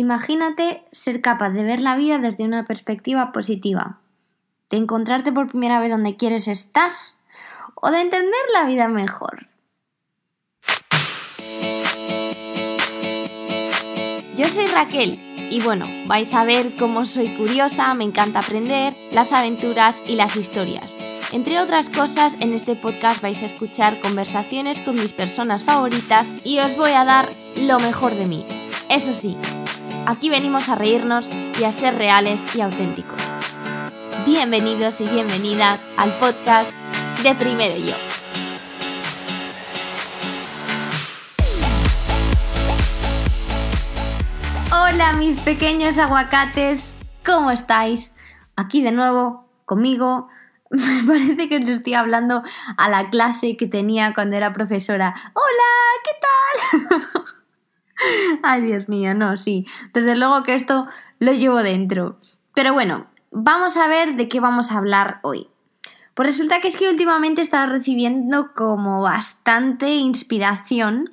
Imagínate ser capaz de ver la vida desde una perspectiva positiva, de encontrarte por primera vez donde quieres estar o de entender la vida mejor. Yo soy Raquel y bueno, vais a ver cómo soy curiosa, me encanta aprender, las aventuras y las historias. Entre otras cosas, en este podcast vais a escuchar conversaciones con mis personas favoritas y os voy a dar lo mejor de mí. Eso sí, Aquí venimos a reírnos y a ser reales y auténticos. Bienvenidos y bienvenidas al podcast de Primero Yo. Hola mis pequeños aguacates, ¿cómo estáis? Aquí de nuevo, conmigo. Me parece que os estoy hablando a la clase que tenía cuando era profesora. Hola, ¿qué tal? Ay, Dios mío, no, sí. Desde luego que esto lo llevo dentro. Pero bueno, vamos a ver de qué vamos a hablar hoy. Pues resulta que es que últimamente he estado recibiendo como bastante inspiración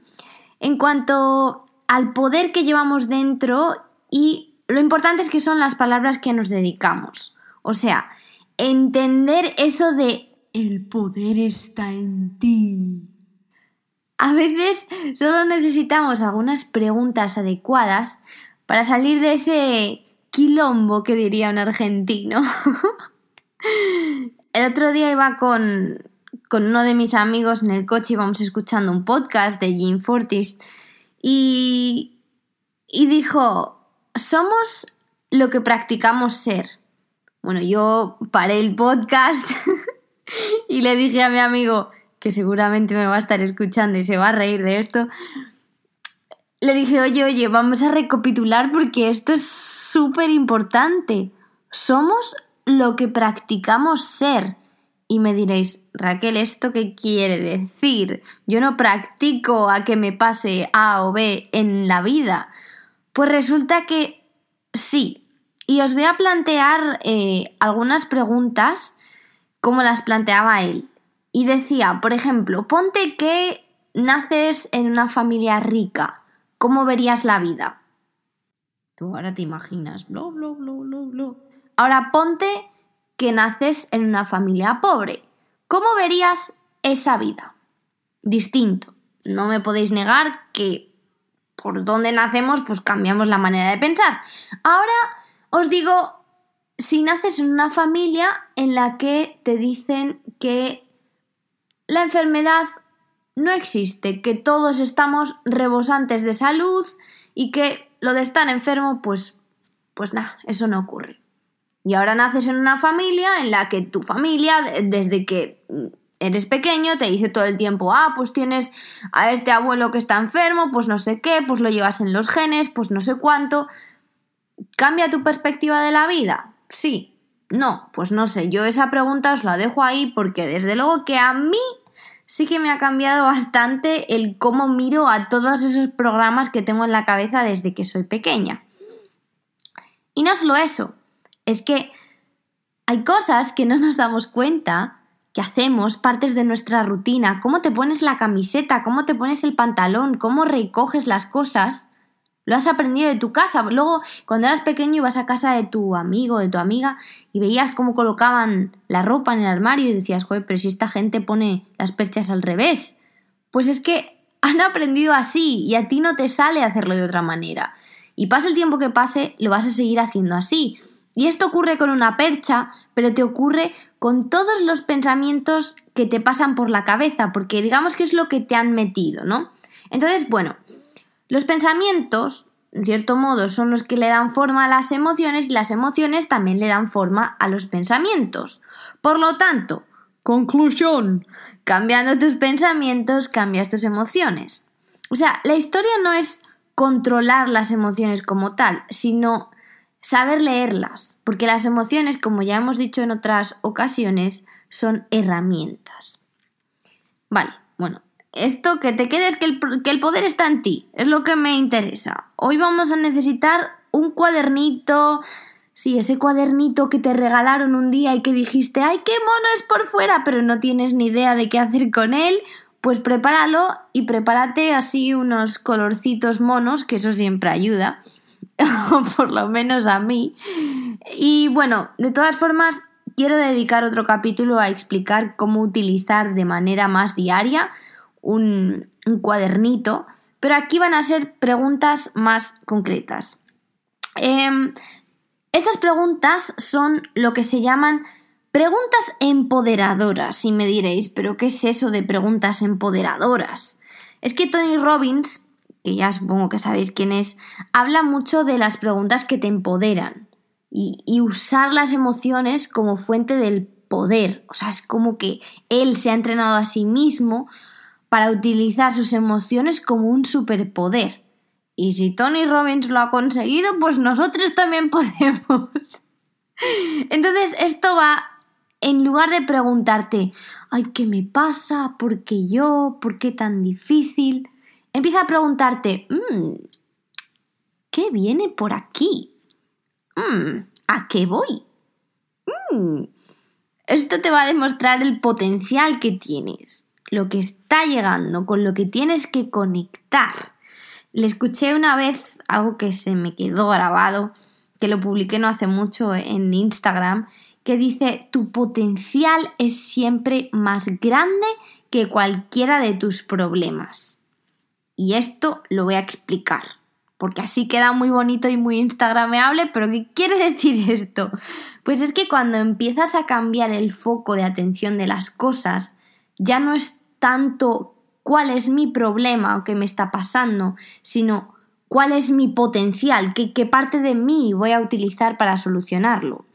en cuanto al poder que llevamos dentro y lo importante es que son las palabras que nos dedicamos. O sea, entender eso de el poder está en ti. A veces solo necesitamos algunas preguntas adecuadas para salir de ese quilombo que diría un argentino. el otro día iba con, con uno de mis amigos en el coche, íbamos escuchando un podcast de Jim Fortis y, y dijo, somos lo que practicamos ser. Bueno, yo paré el podcast y le dije a mi amigo, que seguramente me va a estar escuchando y se va a reír de esto, le dije, oye, oye, vamos a recapitular porque esto es súper importante. Somos lo que practicamos ser. Y me diréis, Raquel, ¿esto qué quiere decir? Yo no practico a que me pase A o B en la vida. Pues resulta que sí. Y os voy a plantear eh, algunas preguntas como las planteaba él. Y decía, por ejemplo, ponte que naces en una familia rica. ¿Cómo verías la vida? Tú ahora te imaginas, blo, blo, blo, blo, blo. Ahora ponte que naces en una familia pobre. ¿Cómo verías esa vida? Distinto. No me podéis negar que por donde nacemos, pues cambiamos la manera de pensar. Ahora os digo, si naces en una familia en la que te dicen que la enfermedad no existe, que todos estamos rebosantes de salud y que lo de estar enfermo, pues, pues nada, eso no ocurre. Y ahora naces en una familia en la que tu familia, desde que eres pequeño, te dice todo el tiempo, ah, pues tienes a este abuelo que está enfermo, pues no sé qué, pues lo llevas en los genes, pues no sé cuánto. ¿Cambia tu perspectiva de la vida? Sí, no, pues no sé, yo esa pregunta os la dejo ahí porque desde luego que a mí sí que me ha cambiado bastante el cómo miro a todos esos programas que tengo en la cabeza desde que soy pequeña. Y no solo eso, es que hay cosas que no nos damos cuenta que hacemos, partes de nuestra rutina, cómo te pones la camiseta, cómo te pones el pantalón, cómo recoges las cosas, lo has aprendido de tu casa. Luego, cuando eras pequeño, ibas a casa de tu amigo, de tu amiga, y veías cómo colocaban la ropa en el armario y decías, joder, pero si esta gente pone las perchas al revés. Pues es que han aprendido así y a ti no te sale hacerlo de otra manera. Y pase el tiempo que pase, lo vas a seguir haciendo así. Y esto ocurre con una percha, pero te ocurre con todos los pensamientos que te pasan por la cabeza, porque digamos que es lo que te han metido, ¿no? Entonces, bueno, los pensamientos, en cierto modo, son los que le dan forma a las emociones y las emociones también le dan forma a los pensamientos. Por lo tanto, conclusión, cambiando tus pensamientos, cambias tus emociones. O sea, la historia no es controlar las emociones como tal, sino saber leerlas, porque las emociones, como ya hemos dicho en otras ocasiones, son herramientas. Vale, bueno, esto que te quedes que el, que el poder está en ti, es lo que me interesa. Hoy vamos a necesitar un cuadernito, Sí, ese cuadernito que te regalaron un día y que dijiste, ¡ay, qué mono es por fuera! pero no tienes ni idea de qué hacer con él, pues prepáralo y prepárate así unos colorcitos monos, que eso siempre ayuda. o por lo menos a mí. Y bueno, de todas formas, quiero dedicar otro capítulo a explicar cómo utilizar de manera más diaria un, cuadernito, pero aquí van a ser preguntas más concretas. Em, estas preguntas son lo que se llaman preguntas empoderadoras, y me diréis, pero ¿qué es eso de preguntas empoderadoras? Es que Tony Robbins que ya supongo que sabéis quién es, habla mucho de las preguntas que te empoderan y, usar las emociones como fuente del poder. O sea, es como que él se ha entrenado a sí mismo para utilizar sus emociones como un superpoder. Y si Tony Robbins lo ha conseguido, pues nosotros también podemos. Entonces, esto va, en lugar de preguntarte, ay, ¿qué me pasa? ¿Por qué yo? ¿Por qué tan difícil? empieza a preguntarte, mm, ¿qué viene por aquí? Mm, ¿A qué voy? Mm, esto te va a demostrar el potencial que tienes, lo que está llegando, con lo que tienes que conectar. Le escuché una vez algo que se me quedó grabado, que lo publiqué no hace mucho en Instagram, que dice, tu potencial es siempre más grande que cualquiera de tus problemas. Y esto lo voy a explicar, porque así queda muy bonito y muy instagrameable, pero ¿qué quiere decir esto? Pues es que cuando empiezas a cambiar el foco de atención de las cosas, ya no es tanto cuál es mi problema o qué me está pasando, sino cuál es mi potencial, qué, parte de mí voy a utilizar para solucionarlo.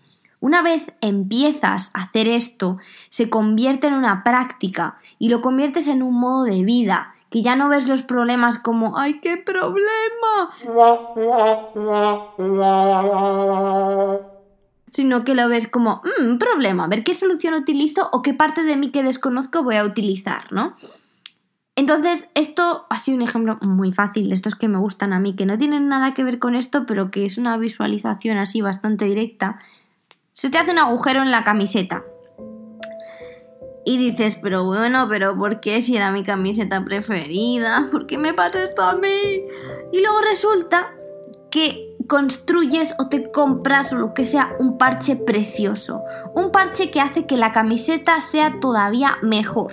Una vez empiezas a hacer esto, se convierte en una práctica y lo conviertes en un modo de vida que ya no ves los problemas como ¡ay, qué problema! Sino que lo ves como un mm, problema, a ver qué solución utilizo o qué parte de mí que desconozco voy a utilizar, ¿no? Entonces, esto ha sido un ejemplo muy fácil estos que me gustan a mí, que no tienen nada que ver con esto, pero que es una visualización así bastante directa. Se te hace un agujero en la camiseta. Y dices, pero bueno, pero ¿por qué si era mi camiseta preferida? ¿Por qué me pasa esto a mí? Y luego resulta que construyes o te compras o lo que sea un parche precioso. Un parche que hace que la camiseta sea todavía mejor.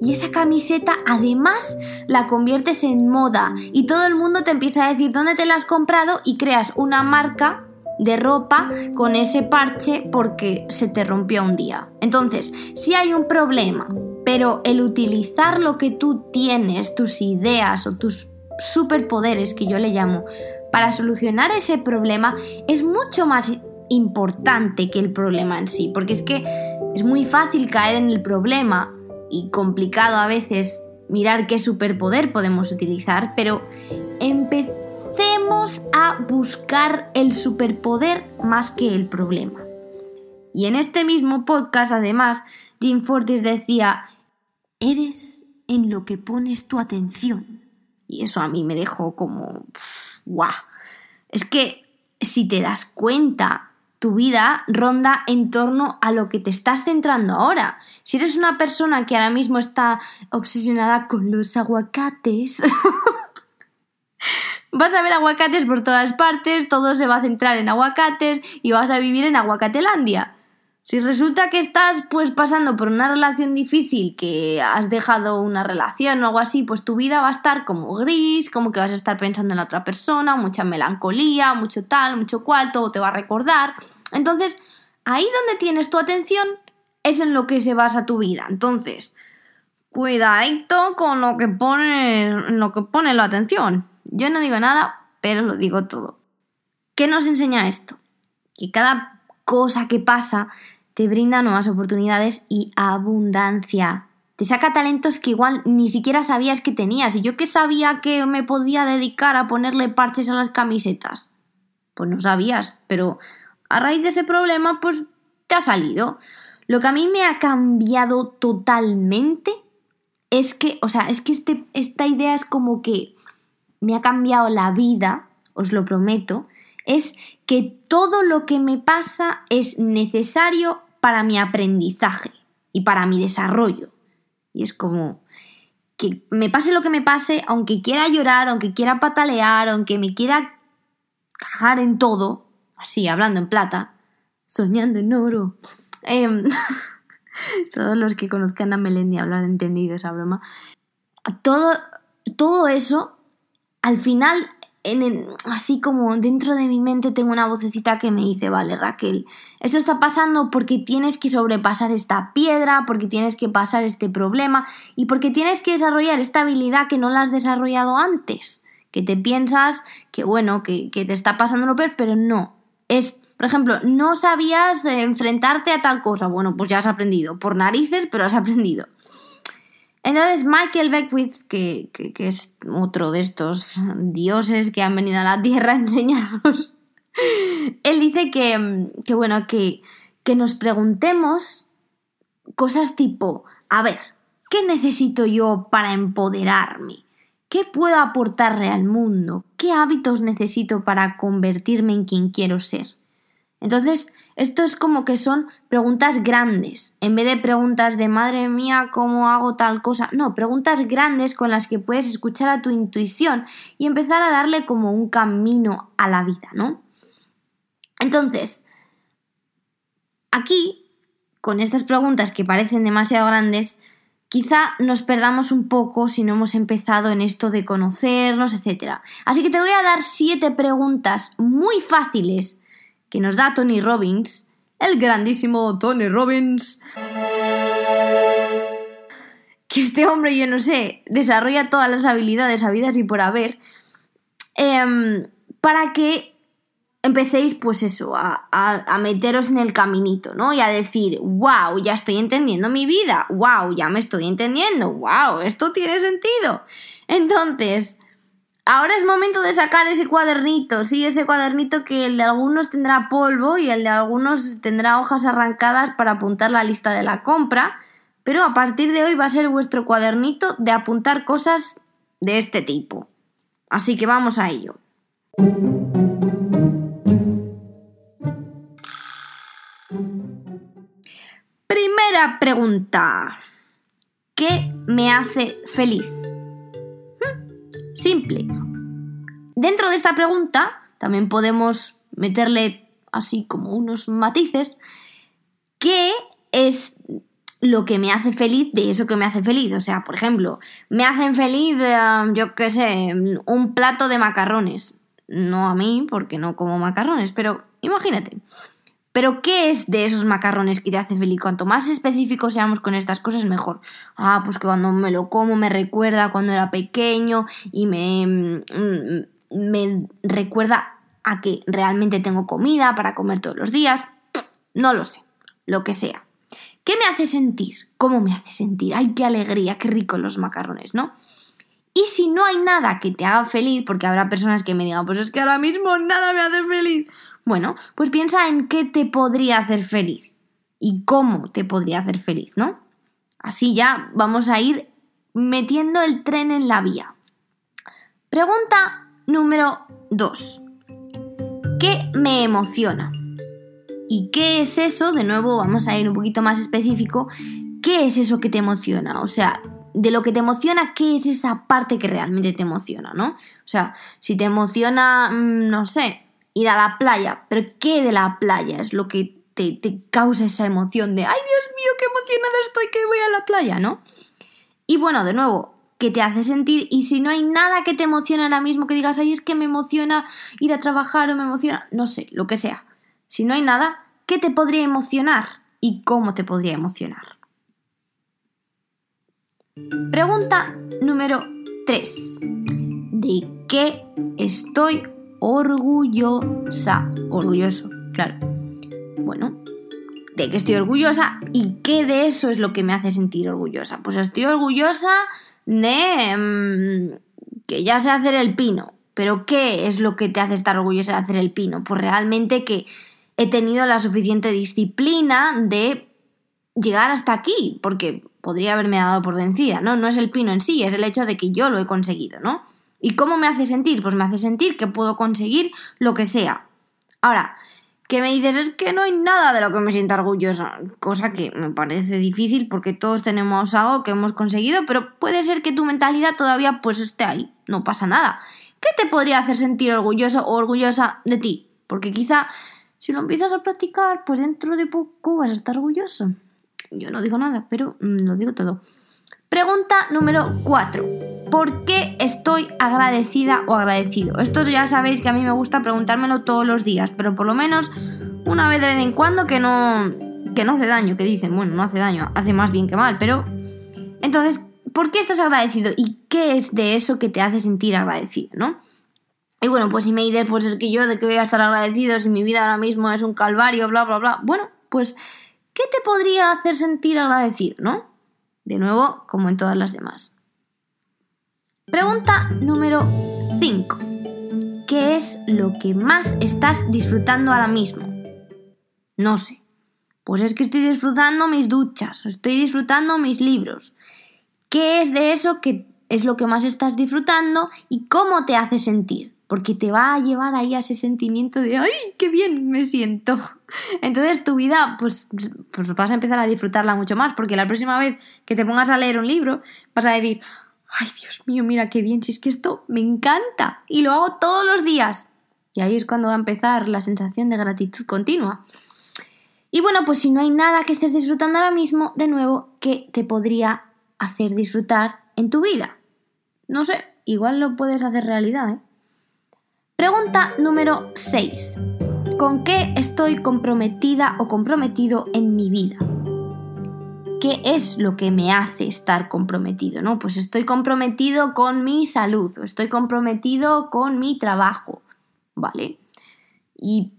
Y esa camiseta además la conviertes en moda y todo el mundo te empieza a decir dónde te la has comprado y creas una marca de ropa con ese parche porque se te rompió un día. Entonces, si hay un problema, pero el utilizar lo que tú tienes, tus ideas o tus superpoderes, que yo le llamo, para solucionar ese problema, es mucho más importante que el problema en sí, porque es que es muy fácil caer en el problema y complicado a veces mirar qué superpoder podemos utilizar, pero empezar a buscar el superpoder más que el problema. Y en este mismo podcast, además, Jim Fortis decía, eres en lo que pones tu atención. Y eso a mí me dejó como, ¡guau! Es que si te das cuenta, tu vida ronda en torno a lo que te estás centrando ahora. Si eres una persona que ahora mismo está obsesionada con los aguacates, Vas a ver aguacates por todas partes, todo se va a centrar en aguacates y vas a vivir en aguacatelandia. Si resulta que estás pues pasando por una relación difícil, que has dejado una relación o algo así, pues tu vida va a estar como gris, como que vas a estar pensando en la otra persona, mucha melancolía, mucho tal, mucho cual, todo te va a recordar. Entonces, ahí donde tienes tu atención es en lo que se basa tu vida. Entonces, cuidadito con lo que pone, lo que pone la atención. Yo no digo nada, pero lo digo todo. ¿Qué nos enseña esto? Que cada cosa que pasa te brinda nuevas oportunidades y abundancia. Te saca talentos que igual ni siquiera sabías que tenías. Y yo que sabía que me podía dedicar a ponerle parches a las camisetas. Pues no sabías, pero a raíz de ese problema, pues te ha salido. Lo que a mí me ha cambiado totalmente es que, o sea, es que este, esta idea es como que me ha cambiado la vida, os lo prometo, es que todo lo que me pasa es necesario para mi aprendizaje y para mi desarrollo. Y es como que me pase lo que me pase, aunque quiera llorar, aunque quiera patalear, aunque me quiera cagar en todo, así hablando en plata, soñando en oro. Em, todos los que conozcan a Melendi habrán entendido esa broma. Todo, todo eso, al final en así como dentro de mi mente tengo una vocecita que me dice, vale Raquel, esto está pasando porque tienes que sobrepasar esta piedra, porque tienes que pasar este problema y porque tienes que desarrollar esta habilidad que no la has desarrollado antes, que te piensas que bueno, que te está pasando lo peor, pero no. Es, por ejemplo, no sabías enfrentarte a tal cosa, bueno, pues ya has aprendido, por narices, pero has aprendido. Entonces Michael Beckwith, que, es otro de estos dioses que han venido a la Tierra a enseñarnos, él dice que, que bueno, que, que nos preguntemos cosas tipo, a ver, ¿qué necesito yo para empoderarme? ¿Qué puedo aportarle al mundo? ¿Qué hábitos necesito para convertirme en quien quiero ser? Entonces, esto es como que son preguntas grandes, en vez de preguntas de madre mía, ¿cómo hago tal cosa? No, preguntas grandes con las que puedes escuchar a tu intuición y empezar a darle como un camino a la vida, ¿no? Entonces, aquí, con estas preguntas que parecen demasiado grandes, quizá nos perdamos un poco si no hemos empezado en esto de conocernos, etc. Así que te voy a dar siete preguntas muy fáciles que nos da Tony Robbins, el grandísimo Tony Robbins. Que este hombre, yo no sé, desarrolla todas las habilidades habidas y por haber, em, para que empecéis, pues eso, a, a, meteros en el caminito, ¿no? Y a decir, wow, ya estoy entendiendo mi vida, wow, ya me estoy entendiendo, wow, esto tiene sentido. Entonces, Ahora es momento de sacar ese cuadernito, sí, ese cuadernito que el de algunos tendrá polvo y el de algunos tendrá hojas arrancadas para apuntar la lista de la compra, pero a partir de hoy va a ser vuestro cuadernito de apuntar cosas de este tipo. Así que vamos a ello. Primera pregunta. ¿Qué me hace feliz? Simple. Dentro de esta pregunta también podemos meterle así como unos matices. ¿Qué es lo que me hace feliz de eso que me hace feliz? O sea, por ejemplo, me hacen feliz, eh, yo qué sé, un plato de macarrones. No a mí, porque no como macarrones, pero imagínate. Pero ¿qué es de esos macarrones que te hace feliz? Cuanto más específicos seamos con estas cosas, mejor. Ah, pues que cuando me lo como me recuerda cuando era pequeño y me, mm, me recuerda a que realmente tengo comida para comer todos los días. No lo sé, lo que sea. ¿Qué me hace sentir? ¿Cómo me hace sentir? ¡Ay, qué alegría, qué rico los macarrones, ¿no? Y si no hay nada que te haga feliz, porque habrá personas que me digan, pues es que ahora mismo nada me hace feliz. Bueno, pues piensa en qué te podría hacer feliz y cómo te podría hacer feliz, ¿no? Así ya vamos a ir metiendo el tren en la vía. Pregunta número 2. ¿Qué me emociona? ¿Y qué es eso? De nuevo vamos a ir un poquito más específico. ¿Qué es eso que te emociona? O sea, de lo que te emociona, ¿qué es esa parte que realmente te emociona, ¿no? O sea, si te emociona, mm, no sé, ir a la playa, pero ¿qué de la playa es lo que te, te causa esa emoción de, ay Dios mío, qué emocionada estoy que voy a la playa, ¿no? Y bueno, de nuevo, ¿qué te hace sentir? Y si no hay nada que te emocione ahora mismo, que digas, ay, es que me emociona ir a trabajar o me emociona, no sé, lo que sea. Si no hay nada, ¿qué te podría emocionar? ¿Y cómo te podría emocionar? Pregunta número 3. ¿De qué estoy orgullosa. Orgulloso, claro. Bueno, ¿de qué estoy orgullosa? ¿Y qué de eso es lo que me hace sentir orgullosa? Pues estoy orgullosa de mm, que ya sé hacer el pino. Pero ¿qué es lo que te hace estar orgullosa de hacer el pino? Pues realmente que he tenido la suficiente disciplina de llegar hasta aquí, porque podría haberme dado por vencida, ¿no? No es el pino en sí, es el hecho de que yo lo he conseguido, ¿no? ¿Y cómo me hace sentir? Pues me hace sentir que puedo conseguir lo que sea. Ahora, ¿qué me dices? Es que no hay nada de lo que me sienta orgullosa, cosa que me parece difícil porque todos tenemos algo que hemos conseguido, pero puede ser que tu mentalidad todavía pues esté ahí, no pasa nada. ¿qué te podría hacer sentir orgulloso o orgullosa de ti? Porque quizá si lo empiezas a practicar, pues dentro de poco vas a estar orgulloso. Yo no digo nada, pero mm, lo digo todo. Pregunta número 4. ¿Por qué estoy agradecida o agradecido? Esto ya sabéis que a mí me gusta preguntármelo todos los días, pero por lo menos una vez de vez en cuando que no, que no hace daño, que dicen, bueno, no hace daño, hace más bien que mal, pero... Entonces, ¿por qué estás agradecido? ¿Y qué es de eso que te hace sentir agradecido, no? Y bueno, pues si me dices, pues es que yo de qué voy a estar agradecido si mi vida ahora mismo es un calvario, bla, bla, bla. Bueno, pues, ¿qué te podría hacer sentir agradecido, no? De nuevo, como en todas las demás. Pregunta número 5. ¿Qué es lo que más estás disfrutando ahora mismo? No sé. Pues es que estoy disfrutando mis duchas, estoy disfrutando mis libros. ¿Qué es de eso que es lo que más estás disfrutando y cómo te hace sentir? Porque te va a llevar ahí a ese sentimiento de ¡ay, qué bien me siento! Entonces tu vida, pues, pues vas a empezar a disfrutarla mucho más, porque la próxima vez que te pongas a leer un libro, vas a decir ¡ay, Dios mío, mira qué bien! Si es que esto me encanta y lo hago todos los días. Y ahí es cuando va a empezar la sensación de gratitud continua. Y bueno, pues si no hay nada que estés disfrutando ahora mismo, de nuevo, ¿qué te podría hacer disfrutar en tu vida? No sé, igual lo puedes hacer realidad, ¿eh? Pregunta número 6. ¿Con qué estoy comprometida o comprometido en mi vida? ¿Qué es lo que me hace estar comprometido? ¿No? Pues estoy comprometido con mi salud, o estoy comprometido con mi trabajo, ¿vale? ¿Y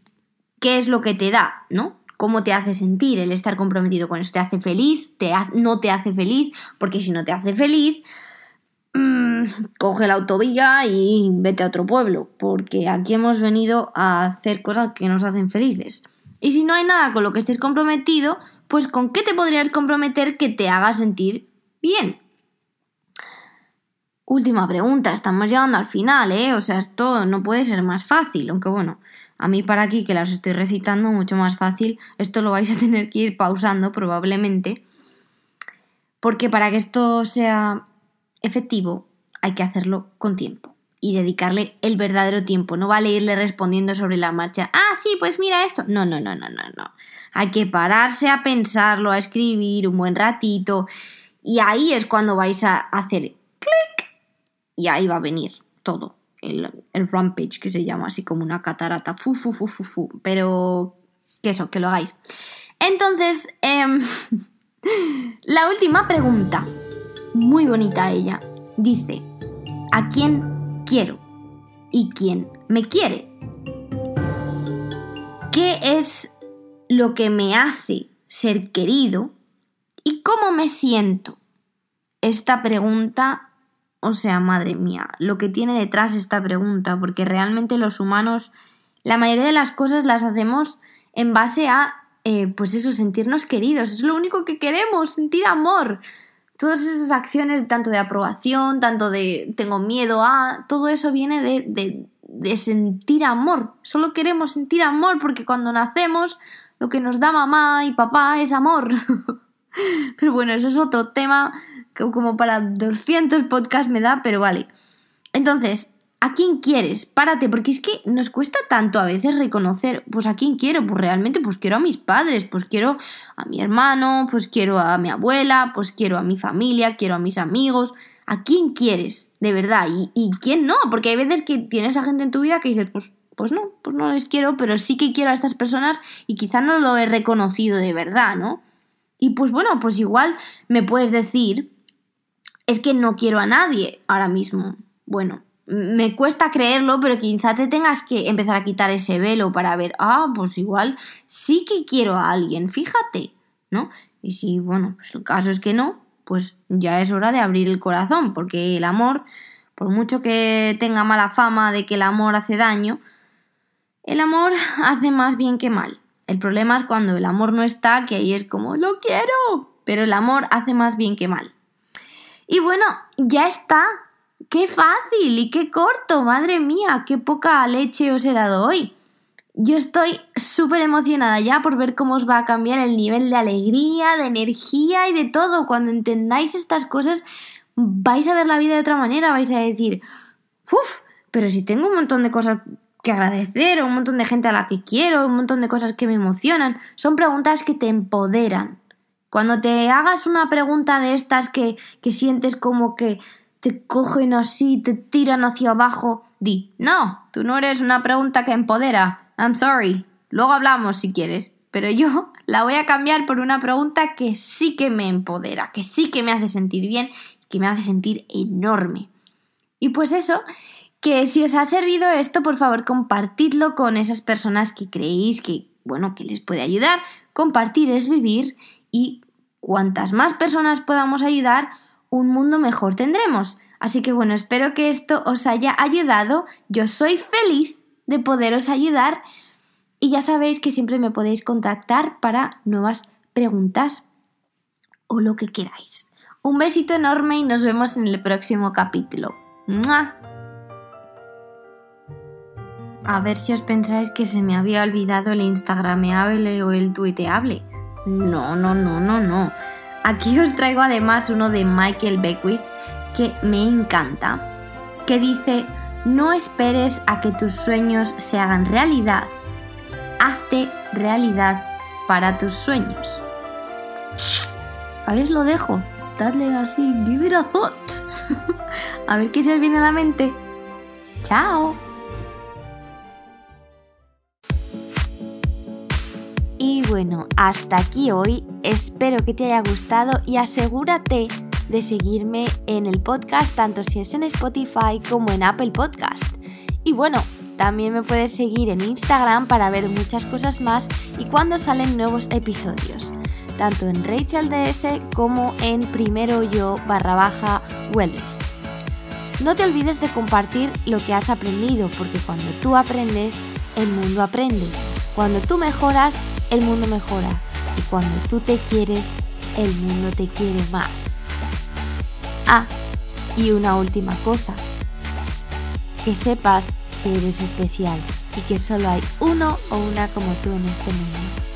qué es lo que te da, ¿no? cómo te hace sentir el estar comprometido con eso. ¿Te hace feliz? ¿Te ¿No te hace feliz? Porque si no te hace feliz, mmm, coge la autovía y vete a otro pueblo, porque aquí hemos venido a hacer cosas que nos hacen felices. Y si no hay nada con lo que estés comprometido, pues ¿con qué te podrías comprometer que te haga sentir bien? Última pregunta, estamos llegando al final, ¿eh? O sea, esto no puede ser más fácil, aunque bueno, a mí para aquí que las estoy recitando mucho más fácil, esto lo vais a tener que ir pausando probablemente, porque para que esto sea efectivo hay que hacerlo con tiempo y dedicarle el verdadero tiempo. No vale irle respondiendo sobre la marcha. Ah, sí, pues mira esto. No, no, no, no, no, no. Hay que pararse a pensarlo, a escribir un buen ratito. Y ahí es cuando vais a hacer clic. Y ahí va a venir todo el, rampage que se llama, así como una catarata. Fu, fu, fu, fu, fu. Pero que eso, que lo hagáis. Entonces, em, la última pregunta, muy bonita ella, dice, ¿a quién quiero? ¿Y quién me quiere? ¿Qué es lo que me hace ser querido? ¿Y cómo me siento? Esta pregunta o sea, madre mía, lo que tiene detrás esta pregunta, porque realmente los humanos, la mayoría de las cosas las hacemos en base a, eh, pues eso, sentirnos queridos. Es lo único que queremos, sentir amor. Todas esas acciones, tanto de aprobación, tanto de tengo miedo a, todo eso viene de, de, sentir amor. Solo queremos sentir amor porque cuando nacemos lo que nos da mamá y papá es amor. Pero bueno, eso es otro tema como para 200 podcasts me da, pero vale. Entonces, ¿a quién quieres? Párate, porque es que nos cuesta tanto a veces reconocer, pues a quién quiero, pues realmente pues quiero a mis padres, pues quiero a mi hermano, pues quiero a mi abuela, pues quiero a mi familia, quiero a mis amigos. ¿A quién quieres? De verdad. ¿Y, y quién no? Porque hay veces que tienes a gente en tu vida que dices, pues, pues no, pues no les quiero, pero sí que quiero a estas personas y quizá no lo he reconocido de verdad, ¿no? Y pues bueno, pues igual me puedes decir, es que no quiero a nadie ahora mismo. Bueno, me cuesta creerlo, pero quizá te tengas que empezar a quitar ese velo para ver, ah, pues igual sí que quiero a alguien, fíjate, ¿no? Y si, bueno, pues el caso es que no, pues ya es hora de abrir el corazón, porque el amor, por mucho que tenga mala fama de que el amor hace daño, el amor hace más bien que mal. El problema es cuando el amor no está, que ahí es como, lo quiero, pero el amor hace más bien que mal. Y bueno, ya está. ¡Qué fácil y qué corto! Madre mía, qué poca leche os he dado hoy. Yo estoy súper emocionada ya por ver cómo os va a cambiar el nivel de alegría, de energía y de todo. Cuando entendáis estas cosas, vais a ver la vida de otra manera, vais a decir, ¡Uf! Pero si tengo un montón de cosas que agradecer, un montón de gente a la que quiero, un montón de cosas que me emocionan, son preguntas que te empoderan. Cuando te hagas una pregunta de estas que, que sientes como que te cogen así, te tiran hacia abajo, di, no, tú no eres una pregunta que empodera. I'm sorry. Luego hablamos si quieres. Pero yo la voy a cambiar por una pregunta que sí que me empodera, que sí que me hace sentir bien, que me hace sentir enorme. Y pues eso, que si os ha servido esto, por favor, compartidlo con esas personas que creéis que, bueno, que les puede ayudar. Compartir es vivir y cuantas más personas podamos ayudar, un mundo mejor tendremos. Así que bueno, espero que esto os haya ayudado. Yo soy feliz de poderos ayudar y ya sabéis que siempre me podéis contactar para nuevas preguntas o lo que queráis. Un besito enorme y nos vemos en el próximo capítulo. A ver si os pensáis que se me había olvidado el Instagrameable o el tuiteable. No, no, no, no, no. Aquí os traigo además uno de Michael Beckwith que me encanta, que dice, no esperes a que tus sueños se hagan realidad, hazte realidad para tus sueños. Ahí os lo dejo, dadle así, give it a thought. a ver qué se os viene a la mente. ¡Chao! Y bueno, hasta aquí hoy. Espero que te haya gustado y asegúrate de seguirme en el podcast, tanto si es en Spotify como en Apple Podcast. Y bueno, también me puedes seguir en Instagram para ver muchas cosas más y cuando salen nuevos episodios, tanto en Rachel DS como en primero yo barra baja wellness. No te olvides de compartir lo que has aprendido, porque cuando tú aprendes, el mundo aprende. Cuando tú mejoras, el mundo mejora. Y cuando tú te quieres, el mundo te quiere más. Ah, y una última cosa. Que sepas que eres especial y que solo hay uno o una como tú en este mundo.